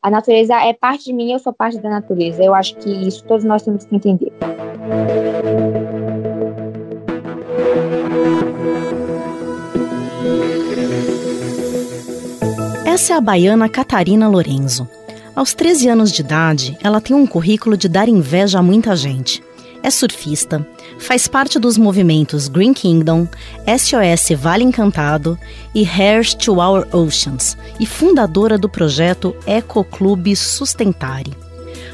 A natureza é parte de mim, eu sou parte da natureza. Eu acho que isso todos nós temos que entender. Essa é a baiana Catarina Lorenzo. Aos 13 anos de idade, ela tem um currículo de dar inveja a muita gente. É surfista, faz parte dos movimentos Green Kingdom, SOS Vale Encantado e Heirs to Our Oceans e fundadora do projeto Eco Clube Sustentare.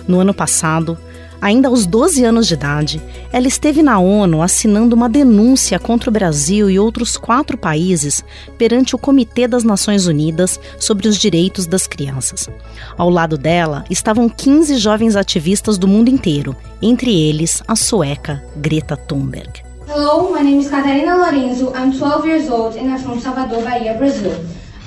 No ano passado, Ainda aos 12 anos de idade, ela esteve na ONU assinando uma denúncia contra o Brasil e outros quatro países perante o Comitê das Nações Unidas sobre os Direitos das Crianças. Ao lado dela estavam 15 jovens ativistas do mundo inteiro, entre eles a sueca Greta Thunberg. Hello, my name is Catarina Lorenzo. I'm 12 years old and I'm from Salvador, Bahia, Brazil.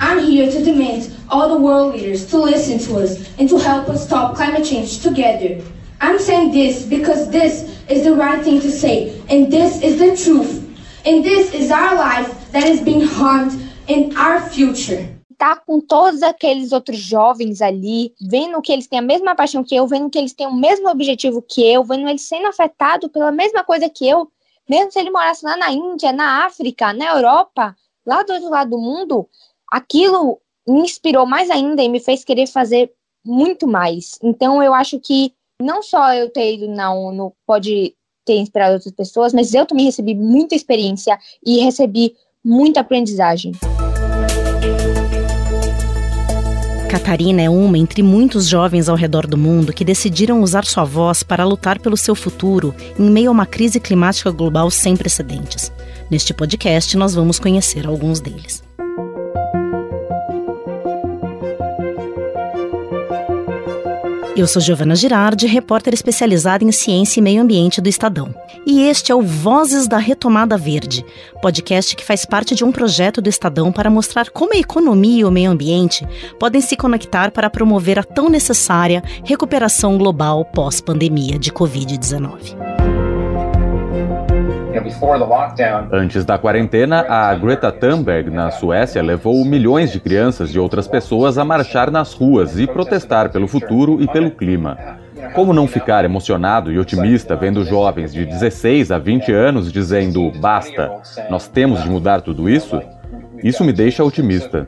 I'm here to demand all the world leaders to listen to us and to help us stop climate change together. I'm saying this because this is the right thing to say, and this is the truth. And this is our life that is being harmed in our future. Tá com todos aqueles outros jovens ali, vendo que eles têm a mesma paixão que eu, vendo que eles têm o mesmo objetivo que eu, vendo eles sendo afetados pela mesma coisa que eu, mesmo se ele morasse lá na Índia, na África, na Europa, lá do outro lado do mundo, aquilo me inspirou mais ainda e me fez querer fazer muito mais. Então eu acho que não só eu ter ido na ONU pode ter inspirado outras pessoas, mas eu também recebi muita experiência e recebi muita aprendizagem. Catarina é uma entre muitos jovens ao redor do mundo que decidiram usar sua voz para lutar pelo seu futuro em meio a uma crise climática global sem precedentes. Neste podcast, nós vamos conhecer alguns deles. Eu sou Giovana Girardi, repórter especializada em ciência e meio ambiente do Estadão. E este é o Vozes da Retomada Verde, podcast que faz parte de um projeto do Estadão para mostrar como a economia e o meio ambiente podem se conectar para promover a tão necessária recuperação global pós-pandemia de Covid-19. Antes da quarentena, a Greta Thunberg, na Suécia, levou milhões de crianças e outras pessoas a marchar nas ruas e protestar pelo futuro e pelo clima. Como não ficar emocionado e otimista vendo jovens de 16 a 20 anos dizendo basta, nós temos de mudar tudo isso? Isso me deixa otimista.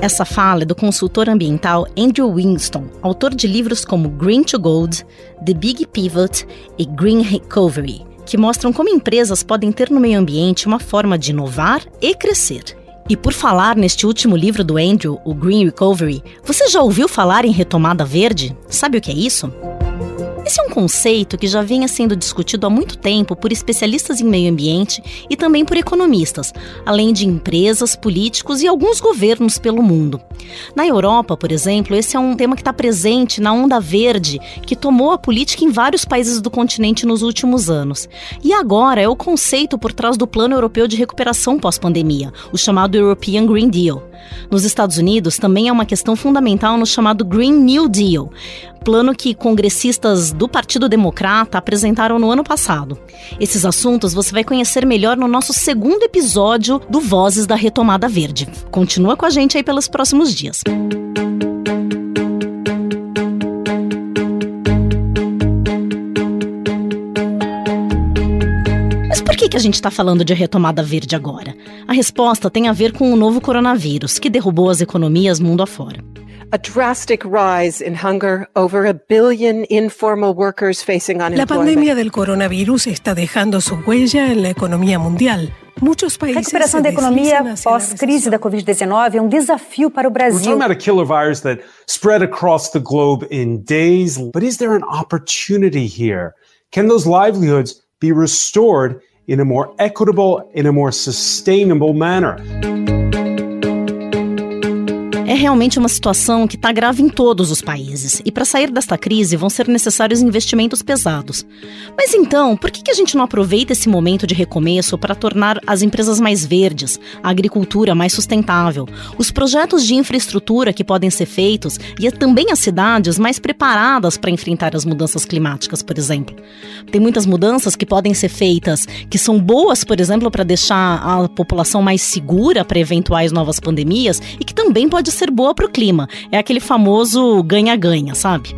Essa fala é do consultor ambiental Andrew Winston, autor de livros como Green to Gold, The Big Pivot e Green Recovery, que mostram como empresas podem ter no meio ambiente uma forma de inovar e crescer. E por falar neste último livro do Andrew, o Green Recovery, você já ouviu falar em retomada verde? Sabe o que é isso? Esse é um conceito que já vinha sendo discutido há muito tempo por especialistas em meio ambiente e também por economistas, além de empresas, políticos e alguns governos pelo mundo. Na Europa, por exemplo, esse é um tema que está presente na onda verde, que tomou a política em vários países do continente nos últimos anos. E agora é o conceito por trás do Plano Europeu de Recuperação pós-pandemia, o chamado European Green Deal. Nos Estados Unidos, também é uma questão fundamental no chamado Green New Deal, plano que congressistas do Partido Democrata apresentaram no ano passado. Esses assuntos você vai conhecer melhor no nosso segundo episódio do Vozes da Retomada Verde. Continua com a gente aí pelos próximos dias. que a gente está falando de retomada verde agora? A resposta tem a ver com o novo coronavírus, que derrubou as economias mundo afora. A drastic rise in hunger, over a billion informal workers facing unemployment. La pandemia del coronavirus está dejando su huella en la economía mundial. Muitos países a recuperação da economia pós-crise da Covid-19 é um desafio para o Brasil. We're talking about a killer virus that spread across the globe in days, but is there an opportunity here? Can those livelihoods be restored in a more equitable, in a more sustainable manner. É realmente uma situação que está grave em todos os países, e para sair desta crise vão ser necessários investimentos pesados. Mas então, por que, que a gente não aproveita esse momento de recomeço para tornar as empresas mais verdes, a agricultura mais sustentável, os projetos de infraestrutura que podem ser feitos e também as cidades mais preparadas para enfrentar as mudanças climáticas, por exemplo? Tem muitas mudanças que podem ser feitas que são boas, por exemplo, para deixar a população mais segura para eventuais novas pandemias e que também pode ser boa para o clima. É aquele famoso ganha-ganha, sabe?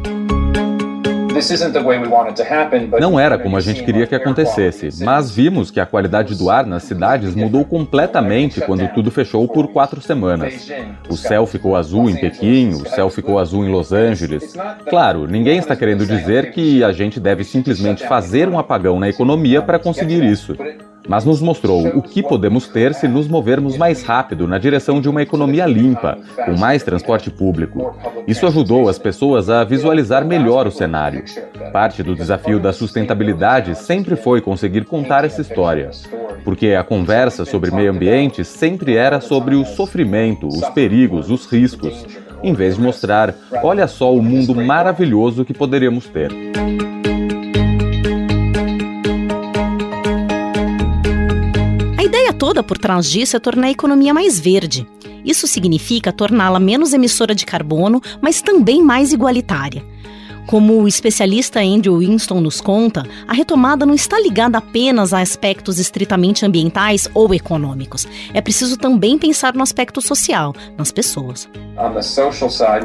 Não era como a gente queria que acontecesse, mas vimos que a qualidade do ar nas cidades mudou completamente quando tudo fechou por quatro semanas. O céu ficou azul em Pequim, o céu ficou azul em Los Angeles. Claro, ninguém está querendo dizer que a gente deve simplesmente fazer um apagão na economia para conseguir isso mas nos mostrou o que podemos ter se nos movermos mais rápido na direção de uma economia limpa, com mais transporte público. Isso ajudou as pessoas a visualizar melhor o cenário. Parte do desafio da sustentabilidade sempre foi conseguir contar essa história, porque a conversa sobre meio ambiente sempre era sobre o sofrimento, os perigos, os riscos, em vez de mostrar, olha só o mundo maravilhoso que poderíamos ter. Toda por trás disso é tornar a economia mais verde. Isso significa torná-la menos emissora de carbono, mas também mais igualitária. Como o especialista Andrew Winston nos conta, a retomada não está ligada apenas a aspectos estritamente ambientais ou econômicos. É preciso também pensar no aspecto social, nas pessoas.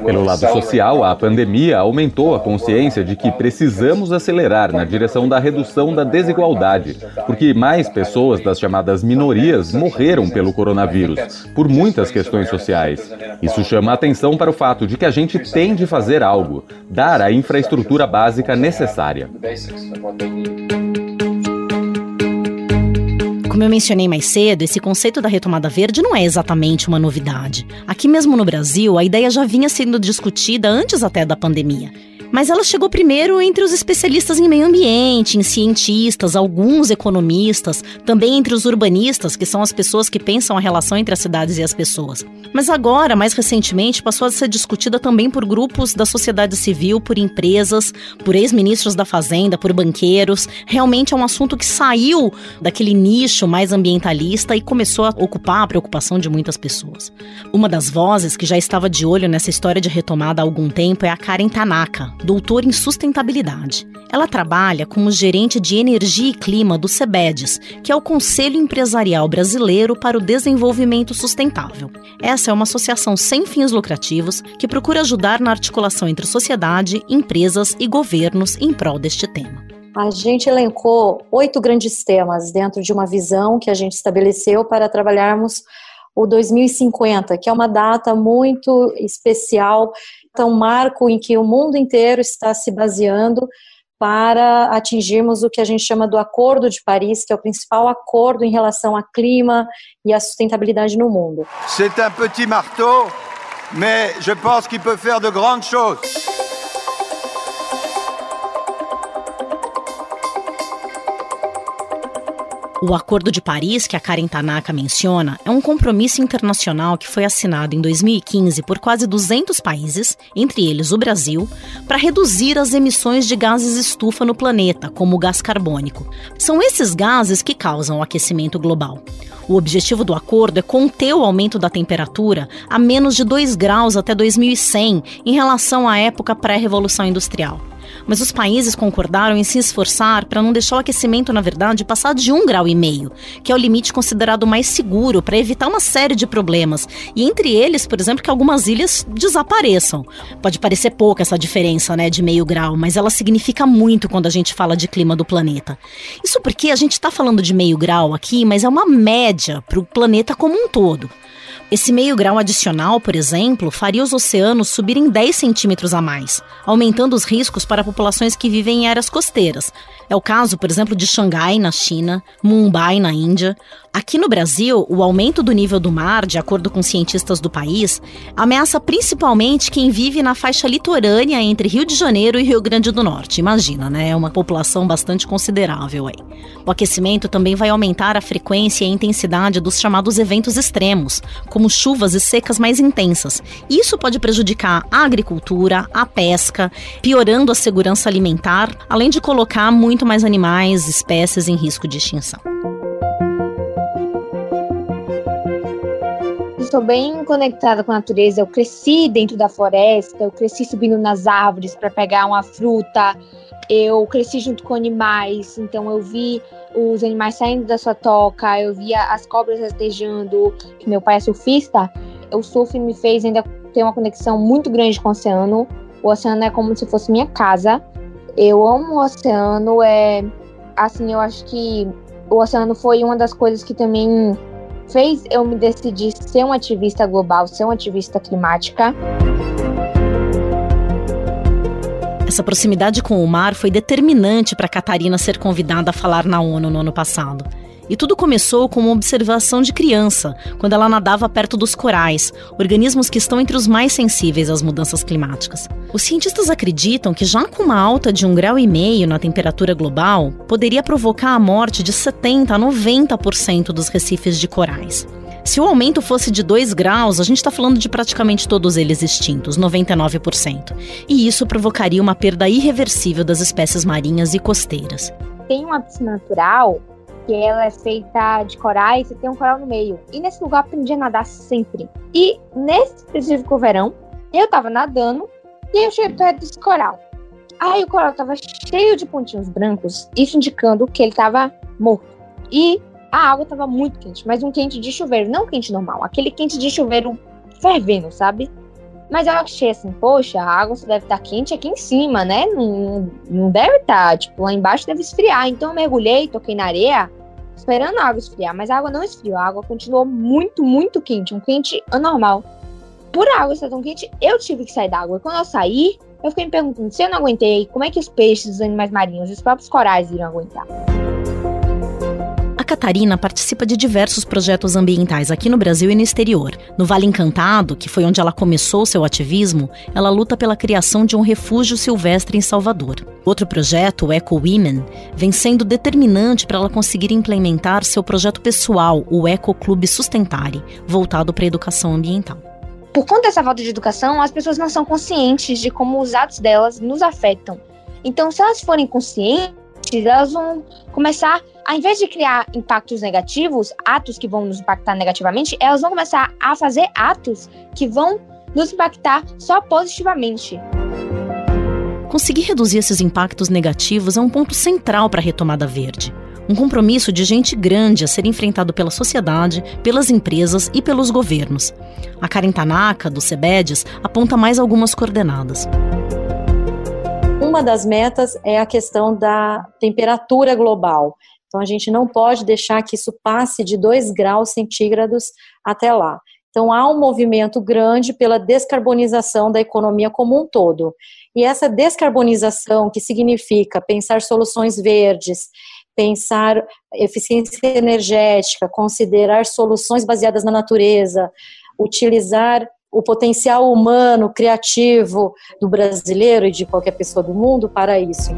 Pelo lado social, a pandemia aumentou a consciência de que precisamos acelerar na direção da redução da desigualdade, porque mais pessoas das chamadas minorias morreram pelo coronavírus, por muitas questões sociais. Isso chama a atenção para o fato de que a gente tem de fazer algo, dar a infraestrutura básica necessária. Como eu mencionei mais cedo, esse conceito da retomada verde não é exatamente uma novidade. Aqui mesmo no Brasil, a ideia já vinha sendo discutida antes até da pandemia. Mas ela chegou primeiro entre os especialistas em meio ambiente, em cientistas, alguns economistas, também entre os urbanistas, que são as pessoas que pensam a relação entre as cidades e as pessoas. Mas agora, mais recentemente, passou a ser discutida também por grupos da sociedade civil, por empresas, por ex-ministros da Fazenda, por banqueiros. Realmente é um assunto que saiu daquele nicho mais ambientalista e começou a ocupar a preocupação de muitas pessoas. Uma das vozes que já estava de olho nessa história de retomada há algum tempo é a Karen Tanaka, doutor em sustentabilidade. Ela trabalha como gerente de energia e clima do SEBEDES, que é o Conselho Empresarial Brasileiro para o Desenvolvimento Sustentável. Essa é uma associação sem fins lucrativos que procura ajudar na articulação entre sociedade, empresas e governos em prol deste tema. A gente elencou oito grandes temas dentro de uma visão que a gente estabeleceu para trabalharmos o 2050, que é uma data muito especial um marco em que o mundo inteiro está se baseando para atingirmos o que a gente chama do Acordo de Paris, que é o principal acordo em relação ao clima e à sustentabilidade no mundo. C'est un petit marteau, mais je pense qu'il peut faire de grandes choses. O Acordo de Paris, que a Karen Tanaka menciona, é um compromisso internacional que foi assinado em 2015 por quase 200 países, entre eles o Brasil, para reduzir as emissões de gases estufa no planeta, como o gás carbônico. São esses gases que causam o aquecimento global. O objetivo do acordo é conter o aumento da temperatura a menos de 2 graus até 2100 em relação à época pré-revolução industrial mas os países concordaram em se esforçar para não deixar o aquecimento, na verdade, passar de um grau e meio, que é o limite considerado mais seguro para evitar uma série de problemas. E entre eles, por exemplo, que algumas ilhas desapareçam. Pode parecer pouca essa diferença, né, de meio grau, mas ela significa muito quando a gente fala de clima do planeta. Isso porque a gente está falando de meio grau aqui, mas é uma média para o planeta como um todo. Esse meio grau adicional, por exemplo, faria os oceanos subirem 10 centímetros a mais, aumentando os riscos para populações que vivem em áreas costeiras. É o caso, por exemplo, de Xangai, na China, Mumbai, na Índia, Aqui no Brasil, o aumento do nível do mar, de acordo com cientistas do país, ameaça principalmente quem vive na faixa litorânea entre Rio de Janeiro e Rio Grande do Norte. Imagina, né? É uma população bastante considerável aí. O aquecimento também vai aumentar a frequência e a intensidade dos chamados eventos extremos, como chuvas e secas mais intensas. Isso pode prejudicar a agricultura, a pesca, piorando a segurança alimentar, além de colocar muito mais animais, espécies em risco de extinção. sou bem conectada com a natureza. Eu cresci dentro da floresta, eu cresci subindo nas árvores para pegar uma fruta. Eu cresci junto com animais, então eu vi os animais saindo da sua toca, eu via as cobras rastejando. Meu pai é surfista, o surf me fez ainda ter uma conexão muito grande com o oceano. O oceano é como se fosse minha casa. Eu amo o oceano, é assim, eu acho que o oceano foi uma das coisas que também fez eu me decidir ser uma ativista global, ser uma ativista climática. Essa proximidade com o mar foi determinante para Catarina ser convidada a falar na ONU no ano passado. E tudo começou com uma observação de criança, quando ela nadava perto dos corais, organismos que estão entre os mais sensíveis às mudanças climáticas. Os cientistas acreditam que já com uma alta de um grau e meio na temperatura global, poderia provocar a morte de 70 a 90% dos recifes de corais. Se o aumento fosse de 2 graus, a gente está falando de praticamente todos eles extintos, 99%. E isso provocaria uma perda irreversível das espécies marinhas e costeiras. Tem uma piscina natural que ela é feita de corais e tem um coral no meio. E nesse lugar eu aprendi a nadar sempre. E nesse específico verão, eu tava nadando e eu cheguei perto desse coral. Aí o coral tava cheio de pontinhos brancos, isso indicando que ele tava morto. E a água estava muito quente, mas um quente de chuveiro, não quente normal, aquele quente de chuveiro fervendo, sabe? Mas eu achei assim, poxa, a água só deve estar tá quente aqui em cima, né? Não, não deve estar, tá, tipo, lá embaixo deve esfriar. Então eu mergulhei, toquei na areia, esperando a água esfriar, mas a água não esfriou, a água continuou muito, muito quente, um quente anormal. Por a água estar tão quente, eu tive que sair da água. Quando eu saí, eu fiquei me perguntando se eu não aguentei, como é que os peixes, os animais marinhos, os próprios corais iriam aguentar. Catarina participa de diversos projetos ambientais aqui no Brasil e no exterior. No Vale Encantado, que foi onde ela começou seu ativismo, ela luta pela criação de um refúgio silvestre em Salvador. Outro projeto, o Eco Women, vem sendo determinante para ela conseguir implementar seu projeto pessoal, o Eco Clube Sustentare, voltado para a educação ambiental. Por conta dessa falta de educação, as pessoas não são conscientes de como os atos delas nos afetam. Então, se elas forem conscientes, elas vão começar ao invés de criar impactos negativos, atos que vão nos impactar negativamente, elas vão começar a fazer atos que vão nos impactar só positivamente. Conseguir reduzir esses impactos negativos é um ponto central para a retomada verde. Um compromisso de gente grande a ser enfrentado pela sociedade, pelas empresas e pelos governos. A Karen Tanaka, do CEBEDES, aponta mais algumas coordenadas. Uma das metas é a questão da temperatura global. Então, a gente não pode deixar que isso passe de 2 graus centígrados até lá. Então, há um movimento grande pela descarbonização da economia como um todo. E essa descarbonização, que significa pensar soluções verdes, pensar eficiência energética, considerar soluções baseadas na natureza, utilizar o potencial humano, criativo do brasileiro e de qualquer pessoa do mundo para isso.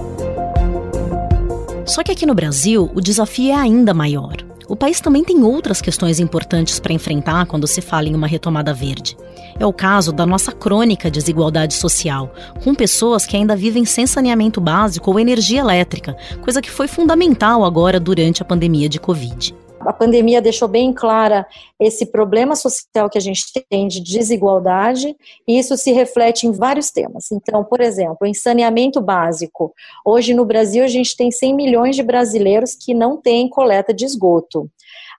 Só que aqui no Brasil, o desafio é ainda maior. O país também tem outras questões importantes para enfrentar quando se fala em uma retomada verde. É o caso da nossa crônica desigualdade social, com pessoas que ainda vivem sem saneamento básico ou energia elétrica, coisa que foi fundamental agora durante a pandemia de Covid a pandemia deixou bem clara esse problema social que a gente tem de desigualdade, e isso se reflete em vários temas. Então, por exemplo, em saneamento básico. Hoje no Brasil a gente tem 100 milhões de brasileiros que não têm coleta de esgoto.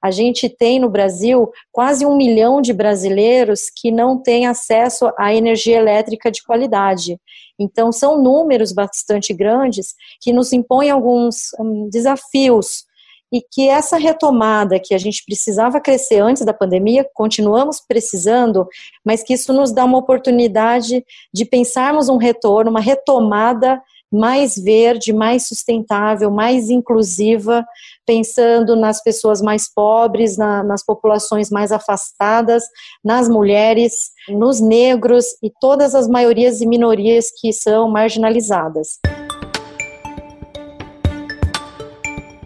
A gente tem no Brasil quase um milhão de brasileiros que não têm acesso à energia elétrica de qualidade. Então, são números bastante grandes que nos impõem alguns um, desafios e que essa retomada que a gente precisava crescer antes da pandemia, continuamos precisando, mas que isso nos dá uma oportunidade de pensarmos um retorno, uma retomada mais verde, mais sustentável, mais inclusiva, pensando nas pessoas mais pobres, na, nas populações mais afastadas, nas mulheres, nos negros e todas as maiorias e minorias que são marginalizadas.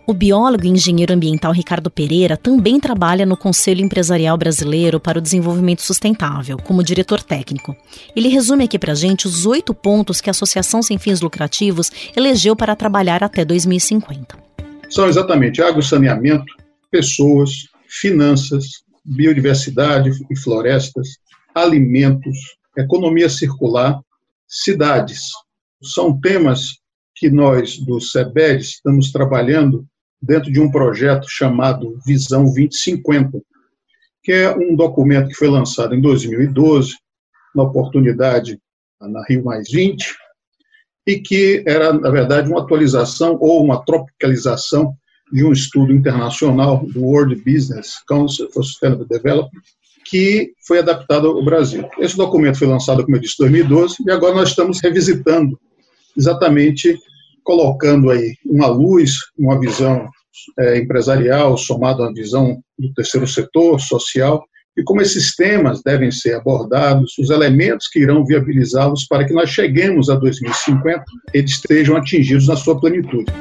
O biólogo e engenheiro ambiental Ricardo Pereira também trabalha no Conselho Empresarial Brasileiro para o Desenvolvimento Sustentável, como diretor técnico. Ele resume aqui para a gente os oito pontos que a Associação Sem Fins Lucrativos elegeu para trabalhar até 2050. São exatamente água e saneamento, pessoas, finanças, biodiversidade e florestas, alimentos, economia circular, cidades. São temas que nós, do SEBED, estamos trabalhando dentro de um projeto chamado Visão 2050, que é um documento que foi lançado em 2012, na oportunidade na Rio Mais 20, e que era, na verdade, uma atualização ou uma tropicalização de um estudo internacional do World Business Council for Sustainable Development, que foi adaptado ao Brasil. Esse documento foi lançado, como eu disse, em 2012, e agora nós estamos revisitando exatamente colocando aí uma luz, uma visão é, empresarial somada à visão do terceiro setor, social, e como esses temas devem ser abordados, os elementos que irão viabilizá-los para que nós cheguemos a 2050, eles estejam atingidos na sua plenitude.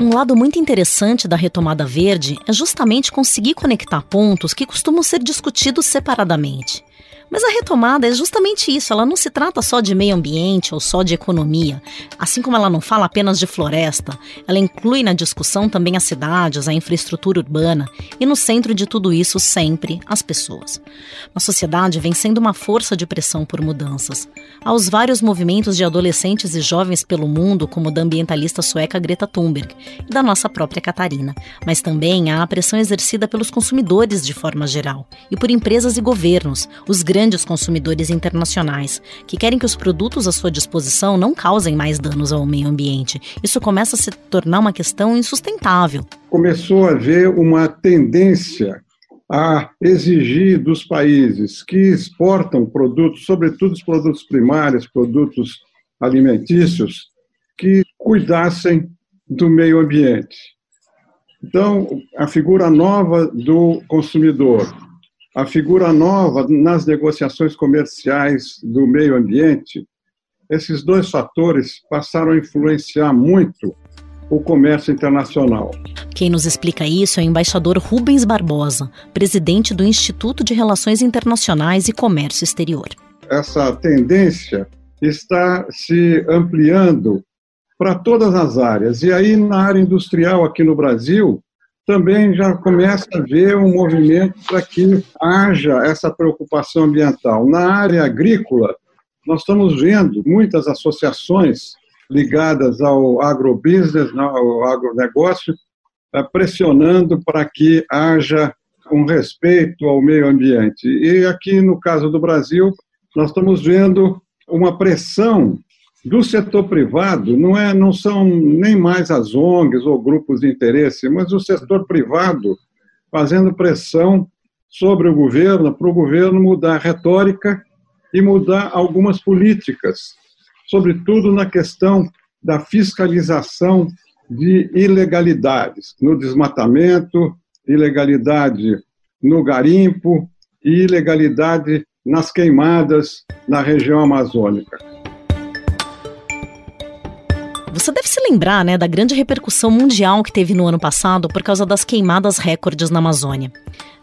Um lado muito interessante da retomada verde é justamente conseguir conectar pontos que costumam ser discutidos separadamente. Mas a retomada é justamente isso, ela não se trata só de meio ambiente ou só de economia. Assim como ela não fala apenas de floresta, ela inclui na discussão também as cidades, a infraestrutura urbana e no centro de tudo isso sempre as pessoas. A sociedade vem sendo uma força de pressão por mudanças. Há os vários movimentos de adolescentes e jovens pelo mundo, como o da ambientalista sueca Greta Thunberg e da nossa própria Catarina, mas também há a pressão exercida pelos consumidores de forma geral e por empresas e governos, os grandes grandes consumidores internacionais, que querem que os produtos à sua disposição não causem mais danos ao meio ambiente. Isso começa a se tornar uma questão insustentável. Começou a haver uma tendência a exigir dos países que exportam produtos, sobretudo os produtos primários, produtos alimentícios, que cuidassem do meio ambiente. Então, a figura nova do consumidor, a figura nova nas negociações comerciais do meio ambiente, esses dois fatores passaram a influenciar muito o comércio internacional. Quem nos explica isso é o embaixador Rubens Barbosa, presidente do Instituto de Relações Internacionais e Comércio Exterior. Essa tendência está se ampliando para todas as áreas. E aí, na área industrial aqui no Brasil, também já começa a ver um movimento para que haja essa preocupação ambiental. Na área agrícola, nós estamos vendo muitas associações ligadas ao agrobusiness, ao agronegócio, eh, pressionando para que haja um respeito ao meio ambiente. E aqui, no caso do Brasil, nós estamos vendo uma pressão do setor privado não, é, não são nem mais as ONGs ou grupos de interesse, mas o setor privado fazendo pressão sobre o governo, para o governo mudar a retórica e mudar algumas políticas, sobretudo na questão da fiscalização de ilegalidades, no desmatamento, ilegalidade no garimpo e ilegalidade nas queimadas na região amazônica. Você deve se lembrar, né, da grande repercussão mundial que teve no ano passado por causa das queimadas recordes na Amazônia.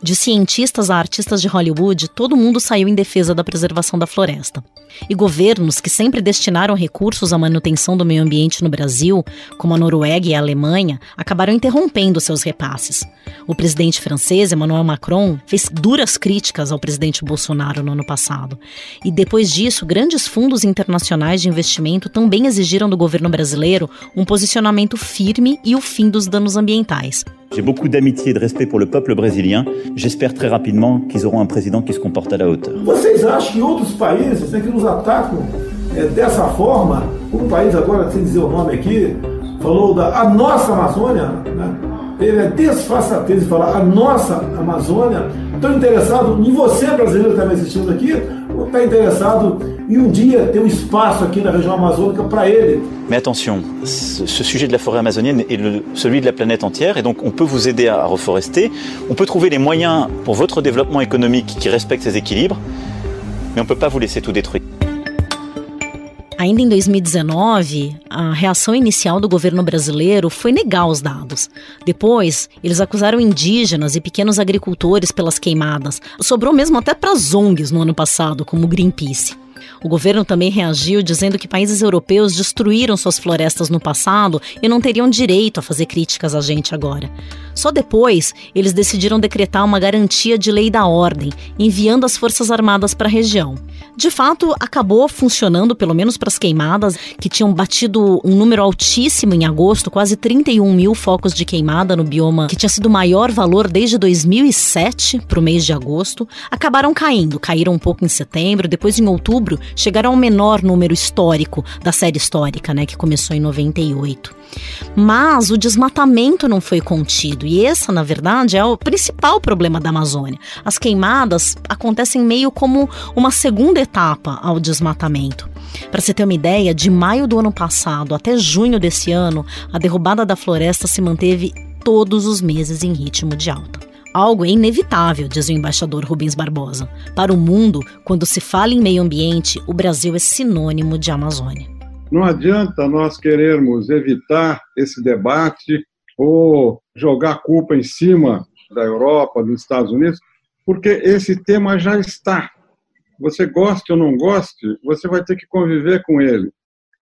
De cientistas a artistas de Hollywood, todo mundo saiu em defesa da preservação da floresta. E governos que sempre destinaram recursos à manutenção do meio ambiente no Brasil, como a Noruega e a Alemanha, acabaram interrompendo seus repasses. O presidente francês, Emmanuel Macron, fez duras críticas ao presidente Bolsonaro no ano passado. E depois disso, grandes fundos internacionais de investimento também exigiram do governo brasileiro um posicionamento firme e o fim dos danos ambientais. J'ai beaucoup d'amitié et de respect pour le peuple brésilien. J'espère très rapidement qu'ils auront un président qui se comporte à la hauteur. Vocês acham que outros países né, que nos atacam é, dessa forma, o país agora, sem dizer o nome aqui, falou da a nossa Amazônia, né? teve a desfaçatez de falar a nossa Amazônia, estão interessados em você, brasileiro que está me assistindo aqui, ou está interessado em um dia ter um espaço aqui na região amazônica para ele. Mais attention, ce sujet de la forêt amazonienne est le, celui de la planète entière et donc on peut vous aider à reforester, on peut trouver les moyens pour votre développement économique qui respecte ces équilibres, mais on ne peut pas vous laisser tout détruire. Ainda em 2019, a reação inicial do governo brasileiro foi negar os dados. Depois, eles acusaram indígenas e pequenos agricultores pelas queimadas. Sobrou mesmo até para as ONGs no ano passado, como o Greenpeace. O governo também reagiu dizendo que países europeus destruíram suas florestas no passado e não teriam direito a fazer críticas a gente agora. Só depois, eles decidiram decretar uma garantia de lei da ordem, enviando as Forças Armadas para a região. De fato, acabou funcionando, pelo menos para as queimadas, que tinham batido um número altíssimo em agosto, quase 31 mil focos de queimada no bioma, que tinha sido o maior valor desde 2007 para o mês de agosto. Acabaram caindo, caíram um pouco em setembro, depois em outubro chegaram ao menor número histórico da série histórica, né, que começou em 98. Mas o desmatamento não foi contido, e esse, na verdade, é o principal problema da Amazônia. As queimadas acontecem meio como uma segunda etapa ao desmatamento. Para você ter uma ideia, de maio do ano passado até junho desse ano, a derrubada da floresta se manteve todos os meses em ritmo de alta. Algo é inevitável, diz o embaixador Rubens Barbosa. Para o mundo, quando se fala em meio ambiente, o Brasil é sinônimo de Amazônia. Não adianta nós querermos evitar esse debate ou jogar culpa em cima da Europa, dos Estados Unidos, porque esse tema já está. Você goste ou não goste, você vai ter que conviver com ele.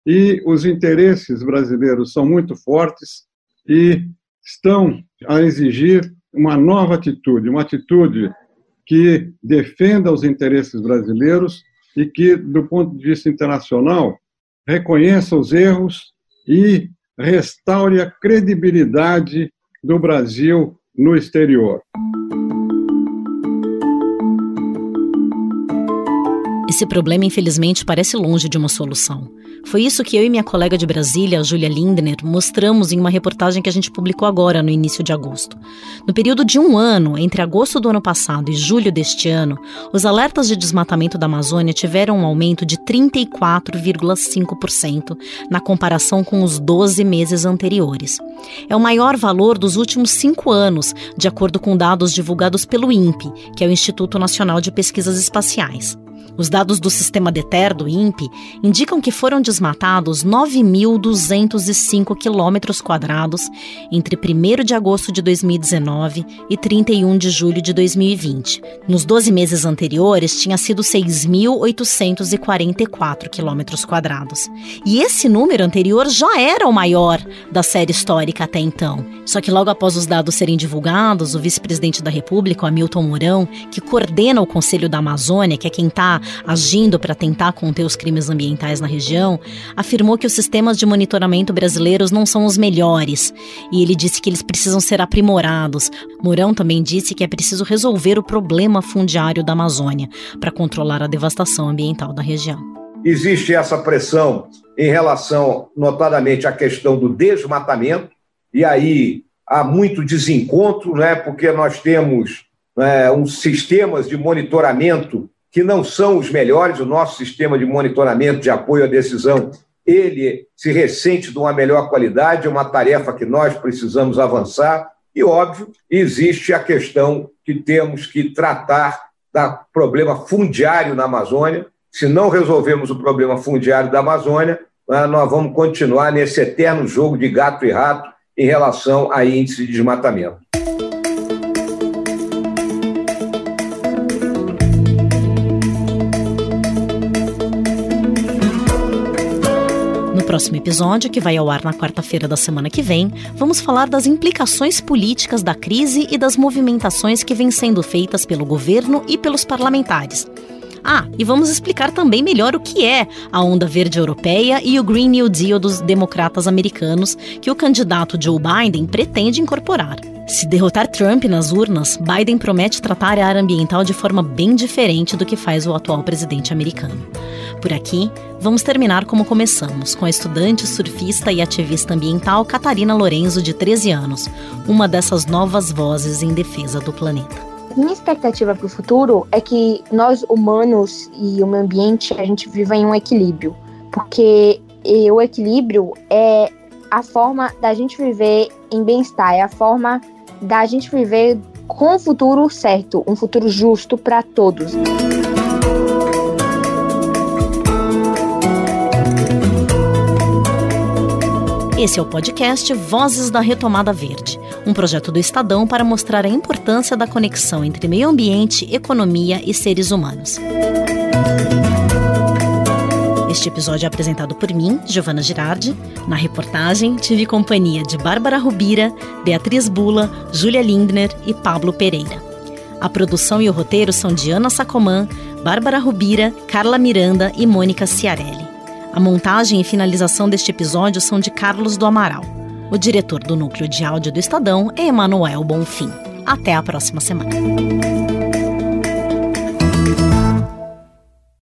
E os interesses brasileiros são muito fortes e estão a exigir uma nova atitude, uma atitude que defenda os interesses brasileiros e que, do ponto de vista internacional, reconheça os erros e restaure a credibilidade do Brasil no exterior. Esse problema, infelizmente, parece longe de uma solução. Foi isso que eu e minha colega de Brasília, a Júlia Lindner, mostramos em uma reportagem que a gente publicou agora, no início de agosto. No período de um ano, entre agosto do ano passado e julho deste ano, os alertas de desmatamento da Amazônia tiveram um aumento de 34,5% na comparação com os 12 meses anteriores. É o maior valor dos últimos cinco anos, de acordo com dados divulgados pelo INPE, que é o Instituto Nacional de Pesquisas Espaciais. Os dados do sistema DETER do INPE indicam que foram desmatados 9.205 quilômetros quadrados entre 1 de agosto de 2019 e 31 de julho de 2020. Nos 12 meses anteriores, tinha sido 6.844 quilômetros quadrados. E esse número anterior já era o maior da série histórica até então. Só que logo após os dados serem divulgados, o vice-presidente da República, Hamilton Mourão, que coordena o Conselho da Amazônia, que é quem está agindo para tentar conter os crimes ambientais na região, afirmou que os sistemas de monitoramento brasileiros não são os melhores e ele disse que eles precisam ser aprimorados. Mourão também disse que é preciso resolver o problema fundiário da Amazônia para controlar a devastação ambiental da região. Existe essa pressão em relação, notadamente, à questão do desmatamento, e aí há muito desencontro, né, porque nós temos né, uns sistemas de monitoramento que não são os melhores. O nosso sistema de monitoramento de apoio à decisão, ele se ressente de uma melhor qualidade, é uma tarefa que nós precisamos avançar. E, óbvio, existe a questão que temos que tratar do problema fundiário na Amazônia. Se não resolvermos o problema fundiário da Amazônia, né, nós vamos continuar nesse eterno jogo de gato e rato em relação a índice de desmatamento. Próximo episódio, que vai ao ar na quarta-feira da semana que vem, vamos falar das implicações políticas da crise e das movimentações que vêm sendo feitas pelo governo e pelos parlamentares. Ah, e vamos explicar também melhor o que é a Onda Verde Europeia e o Green New Deal dos democratas americanos que o candidato Joe Biden pretende incorporar. Se derrotar Trump nas urnas, Biden promete tratar a área ambiental de forma bem diferente do que faz o atual presidente americano. Por aqui, vamos terminar como começamos, com a estudante, surfista e ativista ambiental Catarina Lorenzo, de 13 anos, uma dessas novas vozes em defesa do planeta. Minha expectativa para o futuro é que nós, humanos e o meio ambiente, a gente viva em um equilíbrio. Porque o equilíbrio é a forma da gente viver em bem-estar, é a forma da gente viver com um futuro certo, um futuro justo para todos. Esse é o podcast Vozes da Retomada Verde, um projeto do Estadão para mostrar a importância da conexão entre meio ambiente, economia e seres humanos. Este episódio é apresentado por mim, Giovana Girardi. Na reportagem, tive companhia de Bárbara Rubira, Beatriz Bula, Júlia Lindner e Pablo Pereira. A produção e o roteiro são de Ana Sacomã, Bárbara Rubira, Carla Miranda e Mônica Ciarelli. A montagem e finalização deste episódio são de Carlos do Amaral. O diretor do núcleo de áudio do Estadão é Emanuel Bonfim. Até a próxima semana.